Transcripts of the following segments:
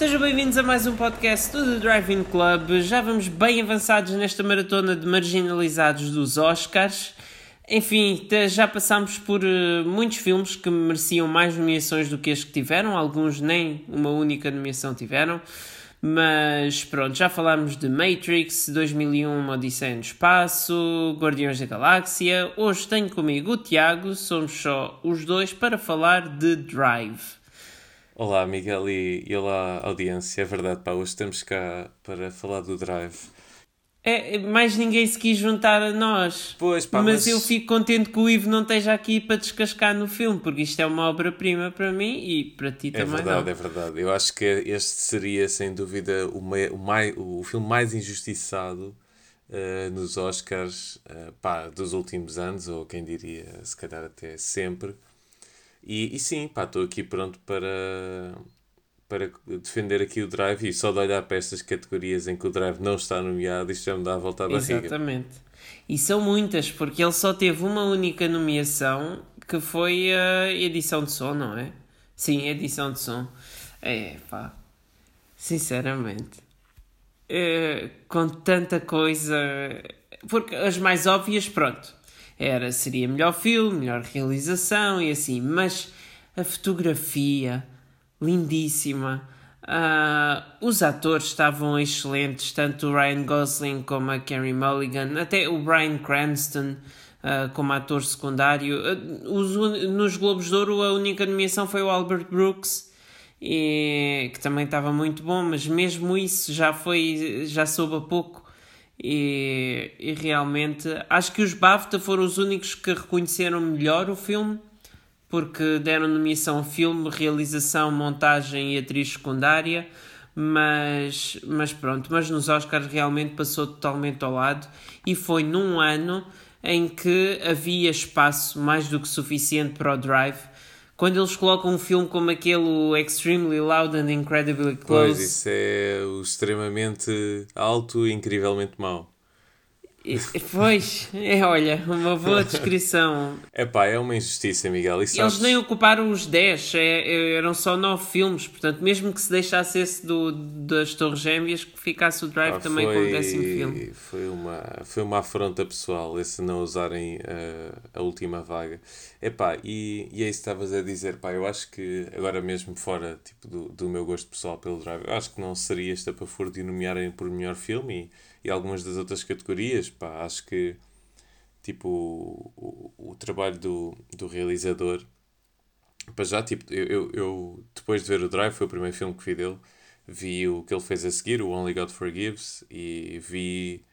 Sejam bem-vindos a mais um podcast do The Driving Club. Já vamos bem avançados nesta maratona de marginalizados dos Oscars. Enfim, já passámos por uh, muitos filmes que mereciam mais nomeações do que as que tiveram, alguns nem uma única nomeação tiveram. Mas pronto, já falámos de Matrix, 2001 Odisseia no Espaço, Guardiões da Galáxia. Hoje tenho comigo o Tiago, somos só os dois para falar de Drive. Olá, Miguel e, e olá, audiência. É verdade, pá, hoje estamos cá para falar do Drive. É, mais ninguém se quis juntar a nós. Pois, pá, mas, mas, eu fico contente que o Ivo não esteja aqui para descascar no filme, porque isto é uma obra-prima para mim e para ti é também. É verdade, não. é verdade. Eu acho que este seria, sem dúvida, o, mei, o, mai, o filme mais injustiçado uh, nos Oscars uh, pá, dos últimos anos, ou quem diria, se calhar até sempre. E, e sim, pá, estou aqui pronto para, para defender aqui o Drive e só de olhar para estas categorias em que o Drive não está nomeado, isto já me dá a volta à barriga. Exatamente. E são muitas, porque ele só teve uma única nomeação que foi a edição de som, não é? Sim, edição de som. É, pá. Sinceramente. É, com tanta coisa. Porque as mais óbvias, pronto era seria melhor filme, melhor realização e assim, mas a fotografia lindíssima. Uh, os atores estavam excelentes, tanto o Ryan Gosling como a Carey Mulligan, até o Bryan Cranston uh, como ator secundário. Uh, os, nos Globos de Ouro a única nomeação foi o Albert Brooks, e, que também estava muito bom, mas mesmo isso já foi já soube a pouco e, e, realmente acho que os BAFTA foram os únicos que reconheceram melhor o filme porque deram nomeação a filme, realização, montagem e atriz secundária mas, mas pronto, mas nos Oscars realmente passou totalmente ao lado e foi num ano em que havia espaço mais do que suficiente para o Drive quando eles colocam um filme como aquele Extremely Loud and Incredibly Close. Pois, isso é o extremamente alto e incrivelmente mau. Pois, é, olha, uma boa descrição. É pá, é uma injustiça, Miguel. Eles sabes... nem ocuparam os 10, é, é, eram só 9 filmes, portanto, mesmo que se deixasse esse do, das Torres Gêmeas, que ficasse o Drive pá, também foi, como décimo filme. Foi uma, foi uma afronta pessoal esse não usarem uh, a última vaga. É pá, e, e é isso que estavas a dizer, pá, eu acho que agora mesmo fora tipo, do, do meu gosto pessoal pelo Drive, eu acho que não seria esta para for de nomearem por melhor filme e e algumas das outras categorias, pá, acho que tipo o, o, o trabalho do, do realizador para já, tipo, eu, eu, depois de ver o Drive, foi o primeiro filme que vi dele, vi o que ele fez a seguir, o Only God Forgives, e vi,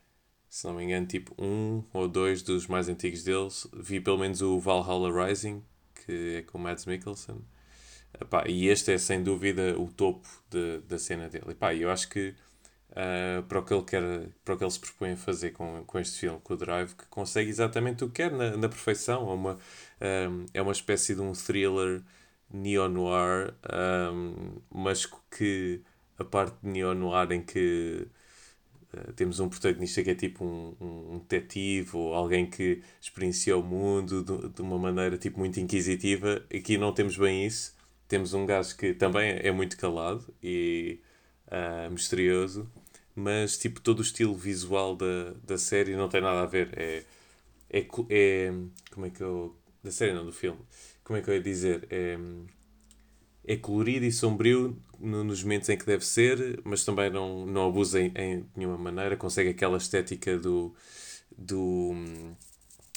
se não me engano, tipo, um ou dois dos mais antigos deles, vi pelo menos o Valhalla Rising, que é com o Mads Mikkelsen, Epá, e este é sem dúvida o topo de, da cena dele. Epá, eu acho que uh, para, o que ele quer, para o que ele se propõe a fazer com, com este filme, com o Drive, que consegue exatamente o que quer na, na perfeição. É uma, um, é uma espécie de um thriller neo-noir, um, mas que a parte de neo-noir em que uh, temos um protagonista que é tipo um, um, detetive ou alguém que experiencia o mundo de, de uma maneira tipo muito inquisitiva, aqui não temos bem isso. Temos um gajo que também é muito calado e uh, misterioso, mas tipo todo o estilo visual da, da série não tem nada a ver. É, é, é como é que eu. Da série não, do filme. Como é que eu ia dizer? É, é colorido e sombrio nos momentos em que deve ser, mas também não, não abusa em, em nenhuma maneira. Consegue aquela estética do. do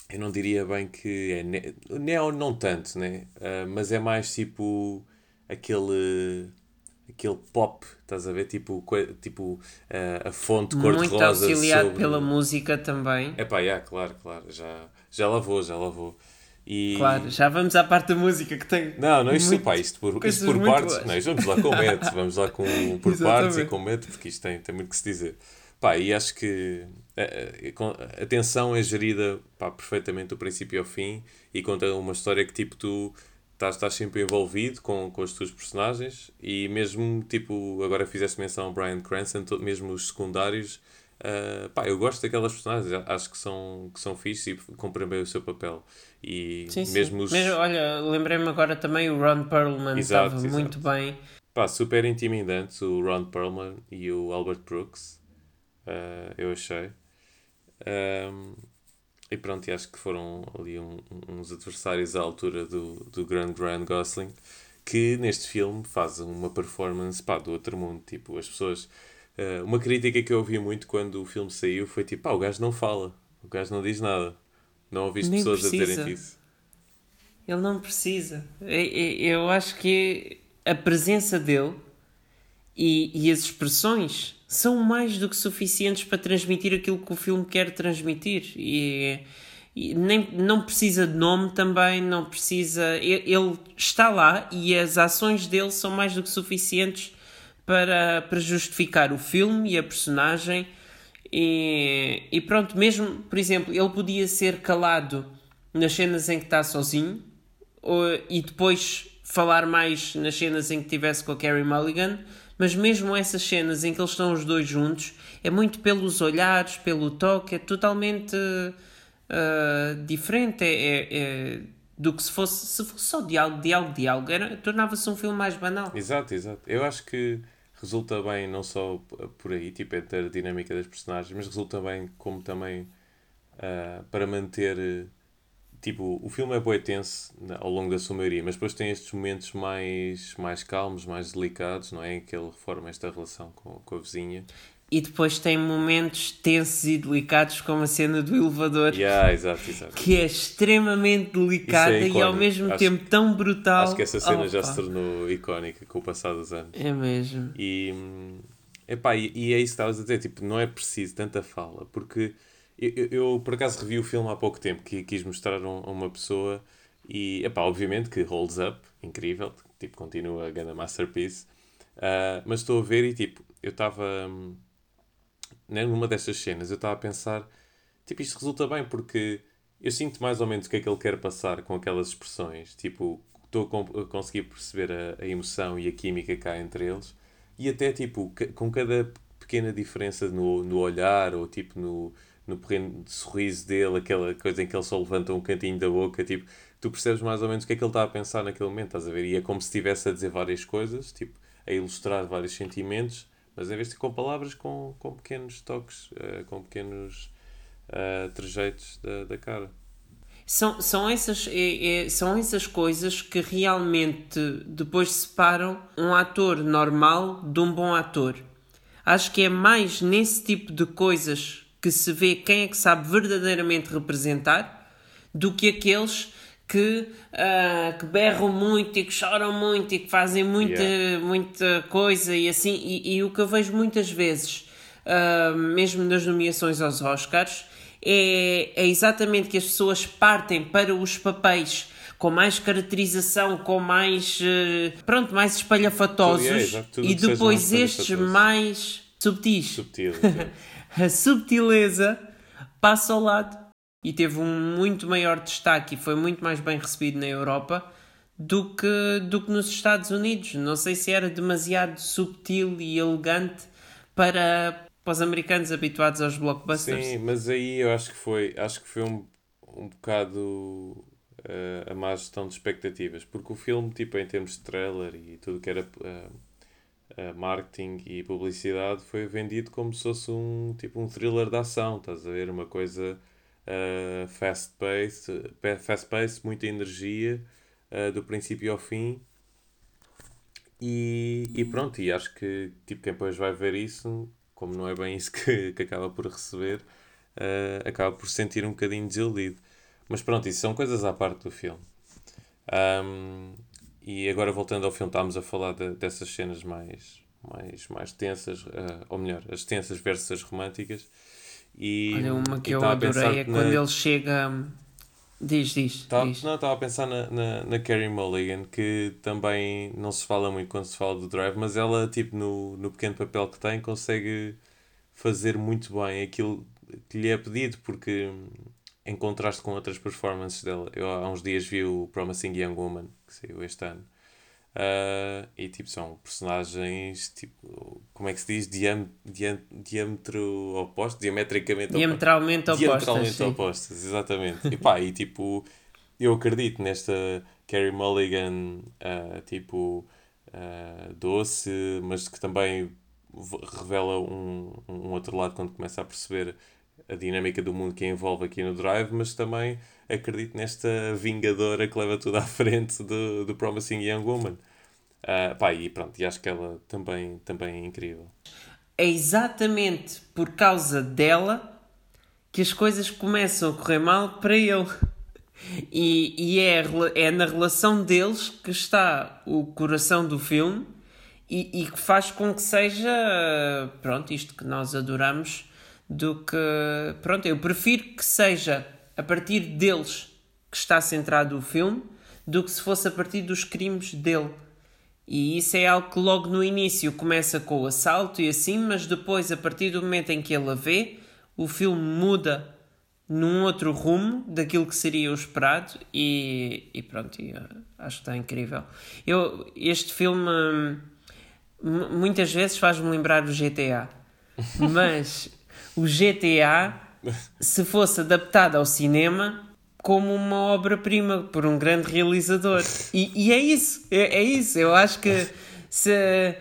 eu não diria bem que é neo, não tanto, né? Uh, mas é mais tipo aquele aquele pop, estás a ver? Tipo, tipo uh, a fonte cor-de-rosa. Muito auxiliado sobre... pela música também. É pá, yeah, claro, claro, já, já lá vou, já lá vou. E... Claro, já vamos à parte da música que tem. Não, não, isto, muito... pá, isto por, isto por partes. Boas. Não, isto vamos lá com método, vamos lá com, por partes e com método, porque isto tem, tem muito que se dizer. Pá, e acho que a, a, a tensão é gerida pá, perfeitamente do princípio ao fim e conta uma história que tipo tu estás, estás sempre envolvido com, com as tuas personagens e mesmo, tipo, agora fizeste menção ao Brian Cranston, mesmo os secundários, uh, pá, eu gosto daquelas personagens, acho que são, que são fixe e cumprem bem o seu papel. E sim, mesmo sim. os... Mesmo, olha, lembrei-me agora também o Ron Perlman estava muito bem. pá, super intimidantes, o Ron Perlman e o Albert Brooks. Uh, eu achei. Um, e pronto, e acho que foram ali um, uns adversários à altura do, do grande Ryan Gosling, que neste filme faz uma performance pá, do outro mundo. Tipo, as pessoas. Uh, uma crítica que eu ouvi muito quando o filme saiu foi tipo: pá, o gajo não fala, o gajo não diz nada. Não ouviste Nem pessoas precisa. a dizerem isso. Ele não precisa. Eu acho que a presença dele e, e as expressões são mais do que suficientes para transmitir aquilo que o filme quer transmitir. E, e nem, não precisa de nome também, não precisa. Ele está lá e as ações dele são mais do que suficientes para, para justificar o filme e a personagem. E, e pronto, mesmo, por exemplo, ele podia ser calado nas cenas em que está sozinho ou- e depois falar mais nas cenas em que tivesse com a Carrie Mulligan, mas mesmo essas cenas em que eles estão os dois juntos, é muito pelos olhares, pelo toque, é totalmente ah, diferente é, é- é do que se fosse, se fosse só diálogo, diálogo, diálogo, tornava-se um filme mais banal. Exato, exato. Eu acho que resulta bem não só por aí, tipo, entre a dinâmica das personagens, mas resulta bem como também ah, para manter. Tipo, o filme é bué tenso ao longo da sua maioria, mas depois tem estes momentos mais, mais calmos, mais delicados, não é? Em que ele reforma esta relação com, com a vizinha. E depois tem momentos tensos e delicados, como a cena do elevador, Yeah, exato, exato. que é extremamente delicada Isso é e ao icónico. mesmo Acho tempo tão brutal. Acho que essa cena já Opa. se tornou icónica com o passar dos anos. É mesmo. E, hum, epá, e, e é isso que estavas a dizer, tipo, não é preciso tanta fala, porque eu, eu, por acaso revi o filme há pouco tempo, que quis mostrar a um- uma pessoa e, epá, obviamente que holds up, incrível, tipo, continua a grande masterpiece, Ah, mas estou a ver e, tipo, eu estava, hum, numa destas cenas, eu estava a pensar, tipo, isto resulta bem, porque eu sinto mais ou menos o que é que ele quer passar com aquelas expressões, tipo, estou a, conseguir perceber a, a emoção e a química há entre eles, e até, tipo, com cada pequena diferença no, no olhar, ou tipo, no, no pequeno sorriso dele, aquela coisa em que ele só levanta um cantinho da boca, tipo, tu percebes mais ou menos o que é que ele está a pensar naquele momento, estás a ver? E é como se estivesse a dizer várias coisas, tipo, a ilustrar vários sentimentos, mas em vez de com palavras, com, com pequenos toques, eh, com pequenos eh, trejeitos da, da cara. São, são, essas, é- é- são essas coisas que realmente depois separam um ator normal de um bom ator. Acho que é mais nesse tipo de coisas que se vê quem é que sabe verdadeiramente representar do que aqueles que, ah, que berram muito e que choram muito e que fazem muita, Yeah. muita coisa e assim. E, e o que eu vejo muitas vezes, ah, mesmo nas nomeações aos Oscars, é, é exatamente que as pessoas partem para os papéis com mais caracterização, com mais eh, pronto, mais espalhafatosos e depois estes mais subtis. Subtil. A subtileza passa ao lado e teve um muito maior destaque e foi muito mais bem recebido na Europa do que, do que nos Estados Unidos. Não sei se era demasiado subtil e elegante para, para os americanos habituados aos blockbusters. Sim, mas aí eu acho que foi, acho que foi um, um bocado eh, a má gestão de expectativas, porque o filme, tipo, em termos de trailer e tudo que era eh, marketing e publicidade, foi vendido como se fosse um, tipo, um thriller de ação, estás a ver? Uma coisa eh, fast-paced, pe- fast-paced, muita energia, eh, do princípio ao fim. E, e pronto, e acho que tipo, quem depois vai ver isso, como não é bem isso que, que acaba por receber, eh, acaba por se sentir um bocadinho desiludido. Mas pronto, isso são coisas à parte do filme. Ahm, e agora voltando ao filme, estávamos a falar de- dessas cenas mais, mais, mais tensas, eh, ou melhor, as tensas versus as românticas. E, Olha, uma que eu adorei é na- quando ele chega. Diz, diz. Tá- diz. não, estava a pensar na, na, na Carrie Mulligan, que também não se fala muito quando se fala do Drive, mas ela, tipo, no, no pequeno papel que tem, consegue fazer muito bem aquilo que lhe é pedido, porque hum, em contraste com outras performances dela, eu há uns dias vi o Promising Young Woman, que saiu este ano, ah, e tipo, são personagens, tipo, como é que se diz? Diam, diam, diâmetro oposto, diametricamente. Diametralmente opostas. Diametralmente sim. opostas, exatamente. E pá, e tipo, eu acredito nesta Carrie Mulligan, ah, tipo, uh, doce, mas que também revela um, um outro lado quando começa a perceber a dinâmica do mundo que envolve aqui no Drive, mas também acredito nesta vingadora que leva tudo à frente do, do Promising Young Woman. Uh, pá, e pronto, e acho que ela também, também é incrível. É exatamente por causa dela que as coisas começam a correr mal para ele. E, e é, é na relação deles que está o coração do filme e, e que faz com que seja, pronto, isto que nós adoramos, do que, pronto, eu prefiro que seja a partir deles que está centrado o filme do que se fosse a partir dos crimes dele. E isso é algo que logo no início começa com o assalto e assim, mas depois, a partir do momento em que ele a vê, o filme muda num outro rumo daquilo que seria o esperado e, e pronto, e, uh, acho que está incrível. Eu, este filme hum, muitas vezes faz-me lembrar o GTA, mas o GTA, se fosse adaptado ao cinema, como uma obra-prima por um grande realizador. E, e é isso, é, é, isso. Eu acho que se,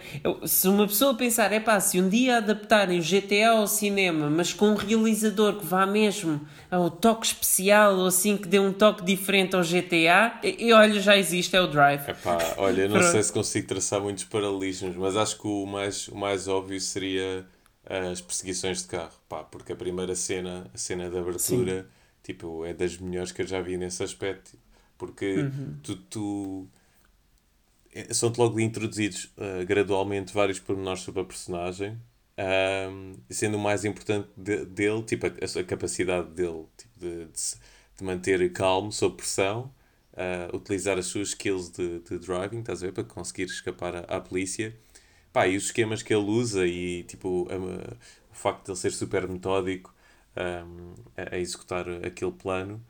se uma pessoa pensar, é pá, se um dia adaptarem o GTA ao cinema, mas com um realizador que vá mesmo ao toque especial ou assim que dê um toque diferente ao GTA, e olha, já existe, é o Drive. Epá, olha, não sei se consigo traçar muitos paralelismos, mas acho que o mais, o mais óbvio seria as perseguições de carro, pá, porque a primeira cena, a cena de abertura. Sim Tipo, é das melhores que eu já vi nesse aspecto. Porque uhum. tu, tu é, são-te logo introduzidos uh, gradualmente vários pormenores sobre a personagem, um, sendo o mais importante de, dele, tipo, a, a capacidade dele tipo, de, de, de, manter calmo sob pressão, uh, utilizar as suas skills de, de driving, estás a ver, para conseguir escapar à, à polícia. Pá, e os esquemas que ele usa e tipo, a, o facto de ele ser super metódico um, a, a, executar aquele plano.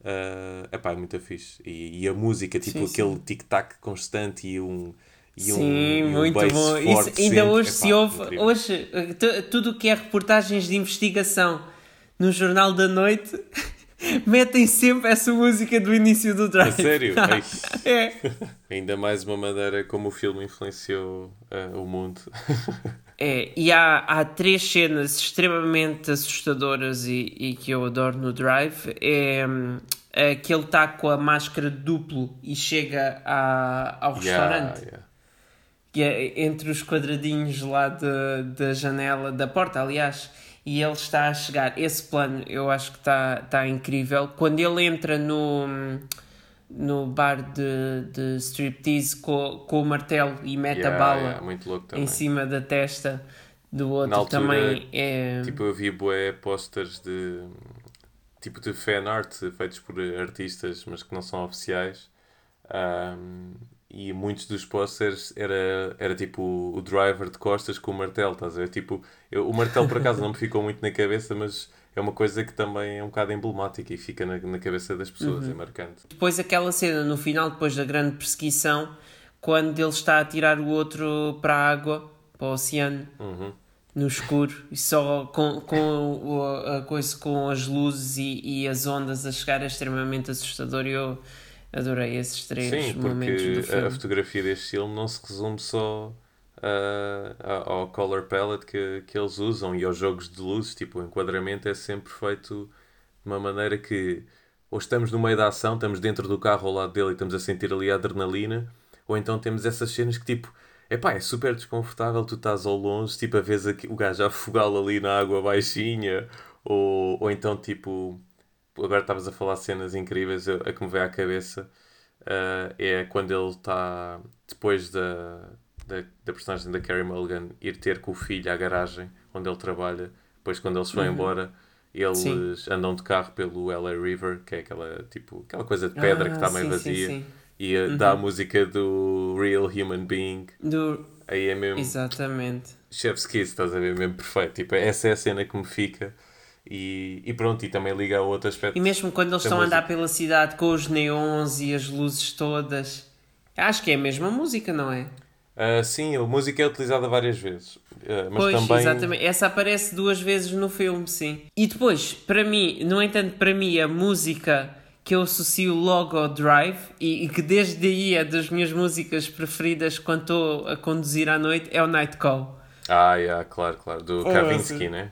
Uh, epá, é muito fixe. E, e a música, tipo sim, aquele tic-tac constante e um. E sim, um, muito um bom. Isso, ainda hoje epá, se ouve. Incrível. Hoje, tudo o que é reportagens de investigação no Jornal da Noite. metem sempre essa música do início do drive. A sério? é. Ainda mais uma maneira como o filme influenciou uh, o mundo. É, e há, há três cenas extremamente assustadoras e, e que eu adoro no Drive. É, é que ele está com a máscara duplo e chega a, ao restaurante. Yeah. Que é entre os quadradinhos lá de, da janela, da porta, aliás, e ele está a chegar. Esse plano eu acho que está, está incrível. Quando ele entra no no bar de, de striptease com, com o martelo e mete yeah, a bala yeah, em cima da testa do outro altura, também é... Tipo, eu vi bué posters de tipo de fan art feitos por artistas, mas que não são oficiais. Um, e muitos dos posters era, era tipo o driver de costas com o martelo, estás a ver? Tipo, eu, o martelo por acaso não me ficou muito na cabeça, mas é uma coisa que também é um bocado emblemática e fica na, na cabeça das pessoas, uhum. é marcante. Depois aquela cena no final, depois da grande perseguição, quando ele está a tirar o outro para a água, para o oceano, uhum. no escuro, e só com, com a coisa com as luzes e, e as ondas a chegar é extremamente assustador e eu adorei esses três Sim, momentos do filme. a fotografia deste filme não se resume só uh, ao color palette que, que eles usam e aos jogos de luzes. Tipo, o enquadramento é sempre feito de uma maneira que ou estamos no meio da ação, estamos dentro do carro ao lado dele e estamos a sentir ali a adrenalina, ou então temos essas cenas que tipo. Epá, é super desconfortável, tu estás ao longe, tipo, a vez o gajo a afogá-lo ali na água baixinha, ou, ou então, tipo, agora estavas a falar cenas incríveis, a que me veio à cabeça, uh, é quando ele está, depois da, da, da personagem da Carrie Mulligan ir ter com o filho à garagem onde ele trabalha. Depois, quando eles vão uhum. embora, eles sim. andam de carro pelo LA River, que é aquela, tipo, aquela coisa de pedra ah, que está meio sim, vazia. Sim, e uh, uhum. dá a música do Real Human Being. Do... Aí é mesmo. Exatamente. Chef's Kiss, estás a ver? Mesmo perfeito. Tipo, essa é a cena que me fica. E, e pronto, e também liga a outro aspecto. E mesmo quando eles estão a andar pela cidade com os neons e as luzes todas, acho que é a mesma música, não é? Uh, sim, a música é utilizada várias vezes. Uh, mas pois, também... exatamente. Essa aparece duas vezes no filme, sim. E depois, para mim, no entanto, para mim, a música que eu associo logo ao Drive e, e, que desde aí é das minhas músicas preferidas quando estou a conduzir à noite é o Night Call. Ah, yeah, claro, claro, do oh, Kavinsky, né?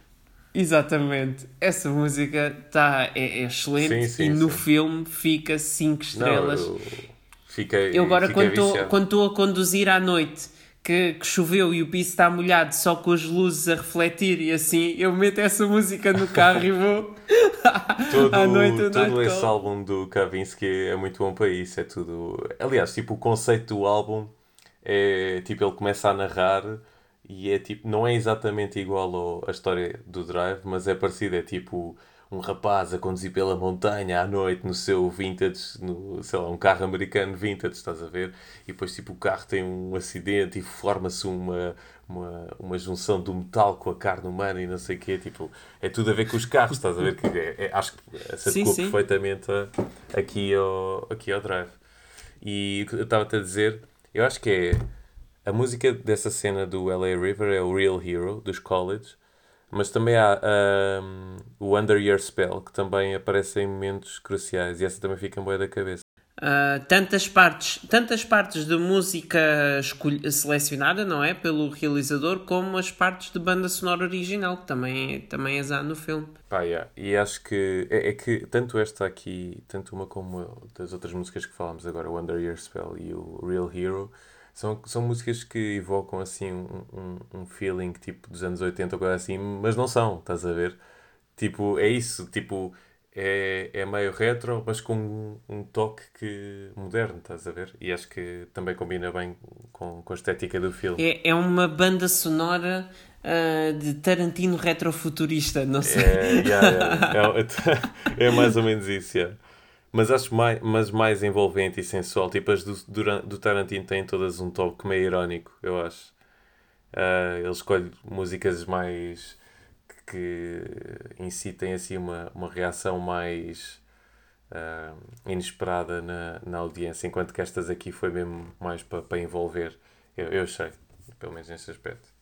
Exatamente. Essa música tá, é, é excelente sim, sim, e no sim. filme fica 5 estrelas. Não, eu, fiquei, eu agora quando estou a conduzir à noite que, que, choveu e o piso está molhado só com as luzes a refletir e assim eu meto essa música no carro e vou todo, à noite todo esse álbum do Kavinsky é muito bom para isso é tudo aliás tipo o conceito do álbum é tipo ele começa a narrar e é tipo não é exatamente igual ao, à história do Drive mas é parecido é tipo um rapaz a conduzir pela montanha à noite no seu vintage, no, sei lá, um carro americano vintage, estás a ver? E depois, tipo, o carro tem um acidente e forma-se uma, uma, uma junção do metal com a carne humana e não sei o quê. Tipo, é tudo a ver com os carros, estás a ver? Que é, é, acho que se adequou perfeitamente a, aqui, ao, aqui ao Drive. E o que eu estava-te a dizer, eu acho que é a música dessa cena do LA River é o Real Hero, dos College mas também há um, o Under Your Spell, que também aparece em momentos cruciais, e essa também fica em boa da cabeça. Uh, tantas partes tantas partes de música selecionada não é pelo realizador como as partes de banda sonora original que também também é no filme Pá, yeah. e acho que é, é, que tanto esta aqui tanto uma como das outras músicas que falámos agora o Under Your Spell e o Real Hero são, são músicas que evocam assim um, um, um feeling tipo dos anos 80 ou coisa assim, mas não são, estás a ver? Tipo, é isso, tipo, é, é meio retro, mas com um, um toque que, moderno, estás a ver? E acho que também combina bem com, com a estética do filme. É, é uma banda sonora uh, de Tarantino retrofuturista, não sei. É, yeah, yeah. é, é mais ou menos isso, yeah mas acho mais, mas mais envolvente e sensual. Tipo, as do, do, Tarantino têm todas um toque meio irónico, eu acho. Uh, ele escolhe músicas mais que, que incitem assim uma, uma reação mais uh, inesperada na, na audiência, enquanto que estas aqui foi mesmo mais para pa envolver. Eu, eu achei, pelo menos nesse aspecto.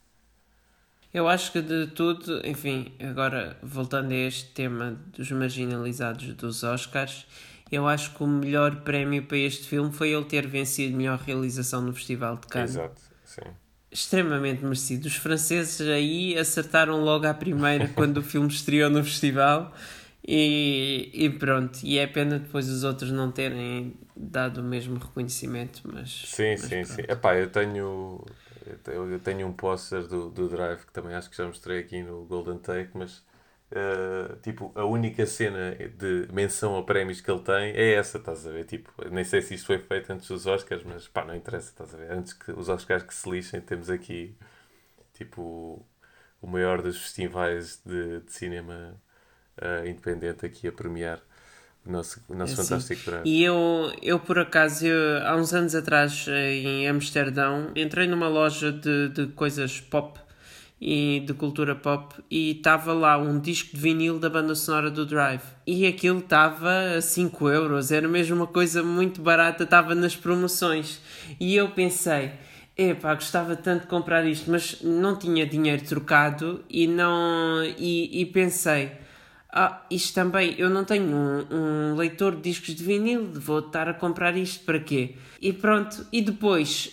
Eu acho que de tudo, enfim, agora voltando a este tema dos marginalizados dos Oscars, eu acho que o melhor prémio para este filme foi ele ter vencido melhor realização no Festival de Cannes. Exato, sim. Extremamente merecido. Os franceses aí acertaram logo à primeira quando o filme estreou no festival e, e pronto. E é pena depois os outros não terem dado o mesmo reconhecimento, mas... Sim, mas sim, pronto. sim. Epá, eu tenho... Eu tenho um póster do, do Drive que também acho que já mostrei aqui no Golden Take, mas Uh, tipo, a única cena de menção a prémios que ele tem é essa, estás a ver? Tipo, nem sei se isto foi feito antes dos Oscars, mas pá, não interessa, estás a ver? Antes que os Oscars que se lixem, temos aqui, tipo, o maior dos festivais de, de cinema uh, independente aqui a premiar o nosso, o nosso é fantástico assim. E eu, eu por acaso, eu, há uns anos atrás, em Amsterdão, entrei numa loja de, de coisas pop e de cultura pop e estava lá um disco de vinil da banda sonora do Drive e aquilo estava a 5 euros, era mesmo uma coisa muito barata, estava nas promoções e eu pensei, epá, gostava tanto de comprar isto, mas não tinha dinheiro trocado e não e, e pensei ah, isto também, eu não tenho um, um, leitor de discos de vinil, vou estar a comprar isto para quê? E pronto, e depois,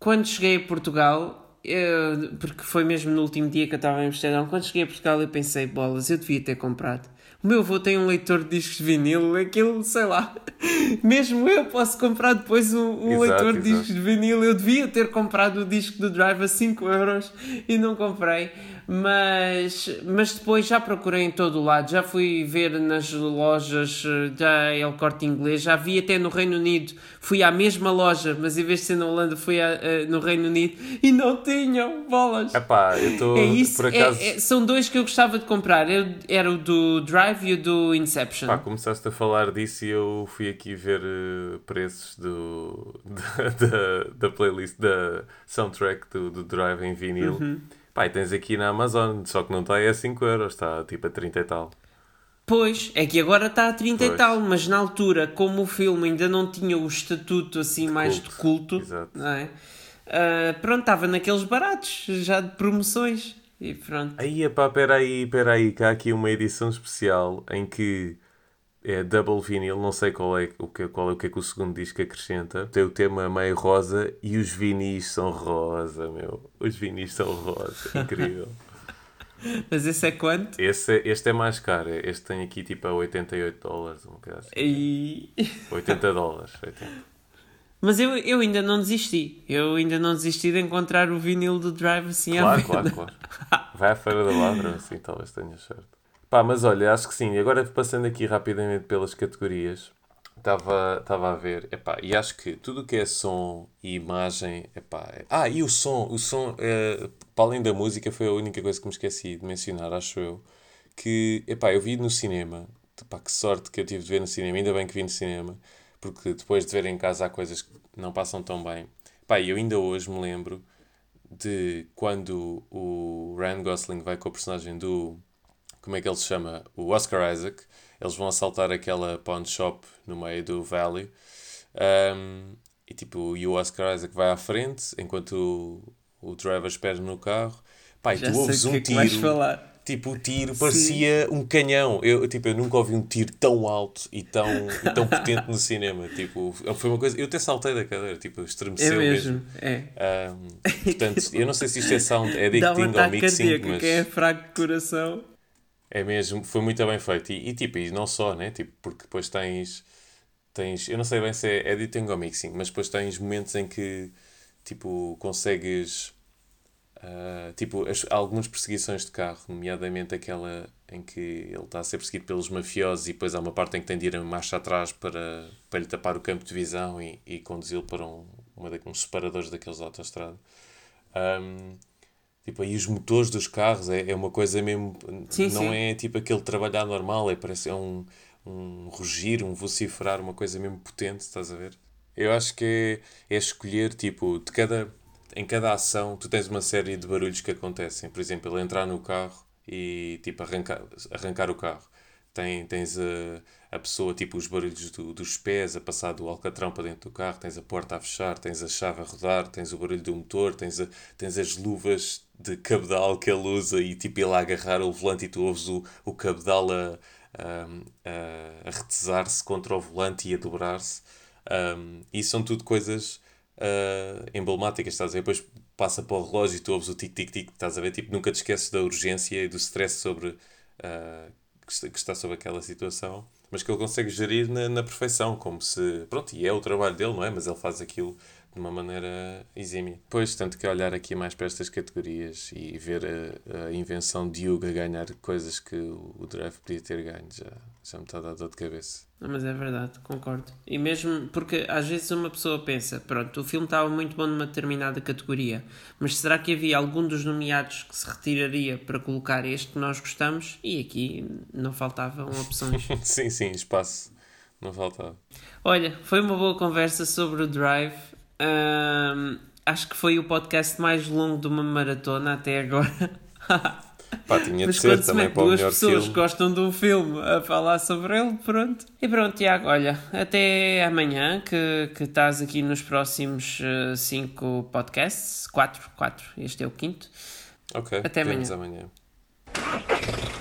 quando cheguei a Portugal, eu, porque foi mesmo no último dia que eu estava em Amsterdão. Quando cheguei a Portugal, eu pensei: bolas, eu devia ter comprado. O meu avô tem um leitor de discos de vinil, aquilo, sei lá. Mesmo eu posso comprar depois um, um exato, leitor de discos de vinil. Eu devia ter comprado o disco do Drive a 5 euros e não comprei mas, mas depois já procurei em todo o lado, já fui ver nas lojas da El Corte Inglês, já vi até no Reino Unido, fui à mesma loja, mas em vez de ser na Holanda, fui a, a, no Reino Unido e não tinham bolas. Epá, eu estou é isso, por acaso... É, é, são dois que eu gostava de comprar, era o do Drive e o do Inception. Pá, começaste a falar disso e eu fui aqui ver uh, preços do, da, da, da, playlist, da soundtrack do, do Drive em vinil. Uhum. Pai, tens aqui na Amazon, só que não está aí a 5 euros, está tipo a 30 e tal. Pois, é que agora está a 30 pois. e tal, mas na altura, como o filme ainda não tinha o estatuto assim de mais culto. de culto, é? Uh, pronto, estava naqueles baratos, já de promoções. E pronto. Aí, pá, peraí, peraí, que há aqui uma edição especial em que é double vinil, não sei qual é o que, qual é o que é que o segundo disco acrescenta. Tem o tema meio rosa e os vinis são rosa, meu. Os vinis são rosa, incrível. Mas esse é quanto? Esse, este é mais caro, este tem aqui tipo a 88 dólares, um assim. E... 80 dólares, 80. Mas eu, eu ainda não desisti. Eu ainda não desisti de encontrar o vinil do Drive assim claro, à venda. Claro, claro, Vai à Feira da Ladra, assim talvez tenha certo. Pá, mas olha, acho que sim. Agora passando aqui rapidamente pelas categorias, estava a ver, epá, e acho que tudo o que é som e imagem, epá, é... ah, e o som, o som, é... para além da música, foi a única coisa que me esqueci de mencionar, acho eu, que, epá, eu vi no cinema, epá, que sorte que eu tive de ver no cinema, ainda bem que vi no cinema, porque depois de ver em casa há coisas que não passam tão bem. Pá, eu ainda hoje me lembro de quando o Ryan Gosling vai com o personagem do. Como é que ele se chama? O Oscar Isaac. Eles vão assaltar aquela pawn shop no meio do valley. Um, e tipo, e o Oscar Isaac vai à frente enquanto o, o driver espera no carro. Pá, e tu ouves um tiro. Tipo, o tiro parecia Sim. um canhão. Eu, tipo, eu nunca ouvi um tiro tão alto e tão, e tão potente no cinema. Tipo, foi uma coisa. Eu até saltei da cadeira, tipo, estremeceu é mesmo. mesmo. É. Um, portanto, eu não sei se isto é sound editing ou mixing, mas. Quem é fraco de coração. É mesmo, foi muito bem feito. E, e tipo, e não só, né? Tipo, porque depois tens. tens eu não sei bem se é editing ou mixing, mas depois tens momentos em que, tipo, consegues Uh, tipo, as, algumas perseguições de carro, nomeadamente aquela em que ele está a ser perseguido pelos mafiosos e depois há uma parte em que tem de ir em marcha atrás para, para lhe tapar o campo de visão e, e conduzi-lo para um, uma de, separadores daqueles da autostrada. Um, tipo, aí os motores dos carros é, é uma coisa mesmo. Sim, não sim. é tipo aquele trabalhar normal, é, parece é um, um rugir, um vociferar, uma coisa mesmo potente, estás a ver? Eu acho que é, é escolher, tipo, de cada em cada ação tu tens uma série de barulhos que acontecem. Por exemplo, ele entrar no carro e tipo arrancar, arrancar o carro. Tem, tens a, a pessoa, tipo os barulhos do, dos pés a passar do alcatrão para dentro do carro, tens a porta a fechar, tens a chave a rodar, tens o barulho do motor, tens, a, tens as luvas de cabedal que ele usa e tipo ele a agarrar o volante e tu ouves o, o cabedal a, a, a, retesar-se contra o volante e a dobrar-se. Um, e são tudo coisas uh, emblemáticas, estás a ver? Depois passa para o relógio e tu ouves o tic-tic-tic, estás a ver? Tipo, nunca te esqueces da urgência e do stress sobre, uh, que está sobre aquela situação, mas que ele consegue gerir na, na perfeição, como se. Pronto, e é o trabalho dele, não é? Mas ele faz aquilo de uma maneira exímia. Pois, tanto que olhar aqui mais para estas categorias e ver a, a invenção de Yuga ganhar coisas que o Drive podia ter ganho já, já me está a dar dor de cabeça. Mas é verdade, concordo. E mesmo porque às vezes uma pessoa pensa, pronto, o filme estava muito bom numa determinada categoria, mas será que havia algum dos nomeados que se retiraria para colocar este que nós gostamos? E aqui não faltavam opções. sim, sim, espaço. Não faltava. Olha, foi uma boa conversa sobre o Drive. Um, acho que foi o podcast mais longo de uma maratona até agora. Pá, tinha de ser também para o duas pessoas filme. gostam de um filme a falar sobre ele, pronto. E pronto, Tiago, olha, até amanhã que, que estás aqui nos próximos 5 uh, podcasts. 4, 4, este é o quinto. Ok, até amanhã. amanhã.